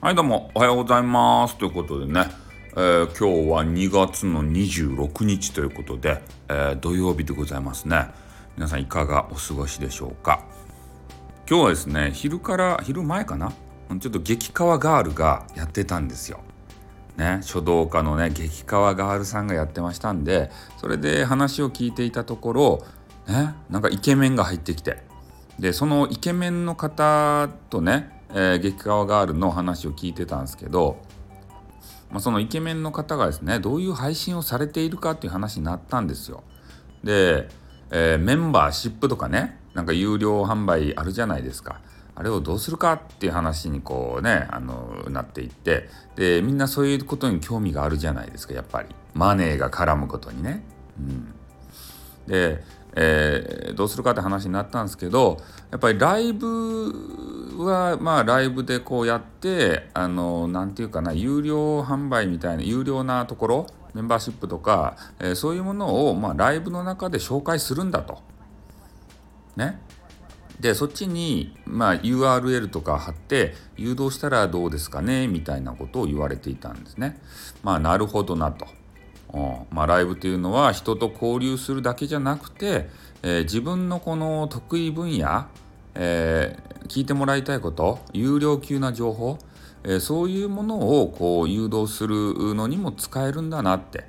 はいどうも。おはようございます。ということでね、えー、今日は2月の26日ということで、えー、土曜日でございますね。皆さんいかがお過ごしでしょうか。今日はですね昼から昼前かな？ちょっと激川ガールがやってたんですよ。ね、書道家のね激川ガールさんがやってましたんでそれで話を聞いていたところ、ね、なんかイケメンが入ってきて。でそのイケメンの方とねえー、激川ガールの話を聞いてたんですけど、まあ、そのイケメンの方がですねどういう配信をされているかっていう話になったんですよ。で、えー、メンバーシップとかねなんか有料販売あるじゃないですか。あれをどうするかっていう話にこうねあのなっていってでみんなそういうことに興味があるじゃないですかやっぱりマネーが絡むことにね。うん、でえー、どうするかって話になったんですけどやっぱりライブはまあライブでこうやってあの何て言うかな有料販売みたいな有料なところメンバーシップとか、えー、そういうものを、まあ、ライブの中で紹介するんだと。ね。でそっちに、まあ、URL とか貼って誘導したらどうですかねみたいなことを言われていたんですね。まあなるほどなと。まあ、ライブというのは人と交流するだけじゃなくて、えー、自分のこの得意分野、え、聞いてもらいたいこと有料級な情報、えー、そういうものをこう誘導するのにも使えるんだなって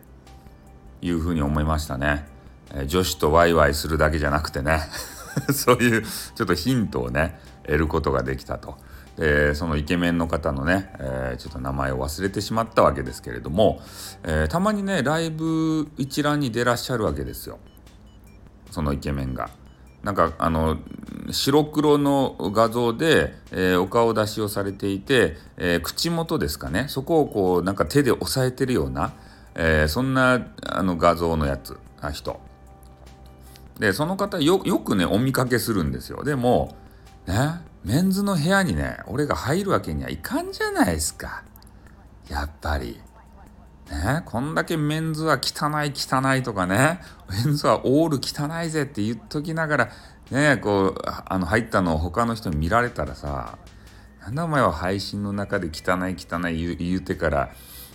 いうふうに思いましたね。え女子とワイワイするだけじゃなくてね そういうちょっとヒントをね得ることができたと。えー、そのイケメンの方のね、えー、ちょっと名前を忘れてしまったわけですけれども、えー、たまにねライブ一覧に出らっしゃるわけですよそのイケメンが。なんかあの白黒の画像で、えお顔出しをされていて、え口元ですかねそこをこうなんか手で押さえてるような、えそんなあの画像のやつあ人。でその方よくねお見かけするんですよ。でもねメンズの部屋にね俺が入るわけにはいかんじゃないですかやっぱり。ね、こんだけメンズは汚い汚いとかねメンズはオール汚いぜって言っときながらねこうあの入ったのを他の人に見られたらさなんだお前は配信の中で汚い汚い言うてから、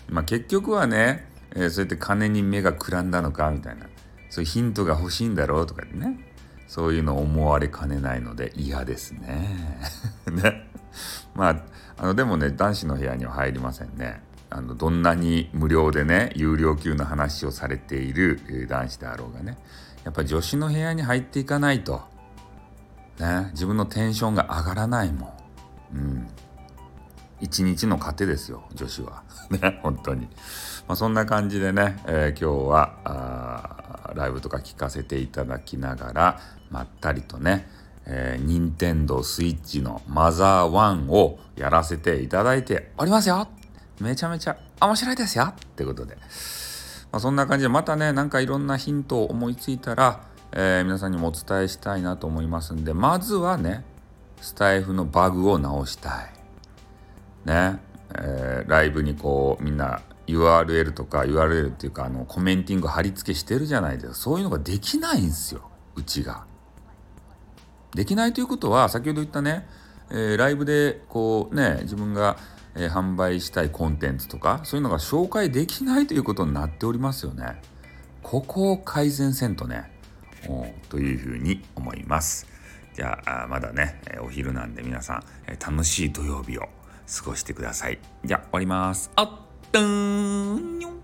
まあ、結局はね、えー、そうやって金に目がくらんだのかみたいなそういうヒントが欲しいんだろうとかねそういうの思われかねないので嫌ですね。ね。まあ、あのでもね男子の部屋には入りませんね。あのどんなに無料でね有料級の話をされている男子であろうがねやっぱ女子の部屋に入っていかないと、ね、自分のテンションが上がらないもん。うん一日の糧ですよ女子は。ね本当に。まあ、そんな感じでね、えー、今日はライブとか聞かせていただきながらまったりとね、えー、任天堂 switch のマザー1をやらせていただいておりますよめちゃめちゃ面白いですよってことで、まあ、そんな感じでまたねなんかいろんなヒントを思いついたら、えー、皆さんにもお伝えしたいなと思いますんでまずはねスタイフのバグを直したい。ね、えー、ライブにこうみんな URL とか URL っていうかあのコメンティング貼り付けしてるじゃないですか。そういうのができないんですようちが。できないということは先ほど言ったね、えー、ライブでこうね自分が、えー、販売したいコンテンツとかそういうのが紹介できないということになっておりますよね。ここを改善せんとねというふうに思います。じゃあまだねお昼なんで皆さん楽しい土曜日を過ごしてください。じゃあ終わります。あったん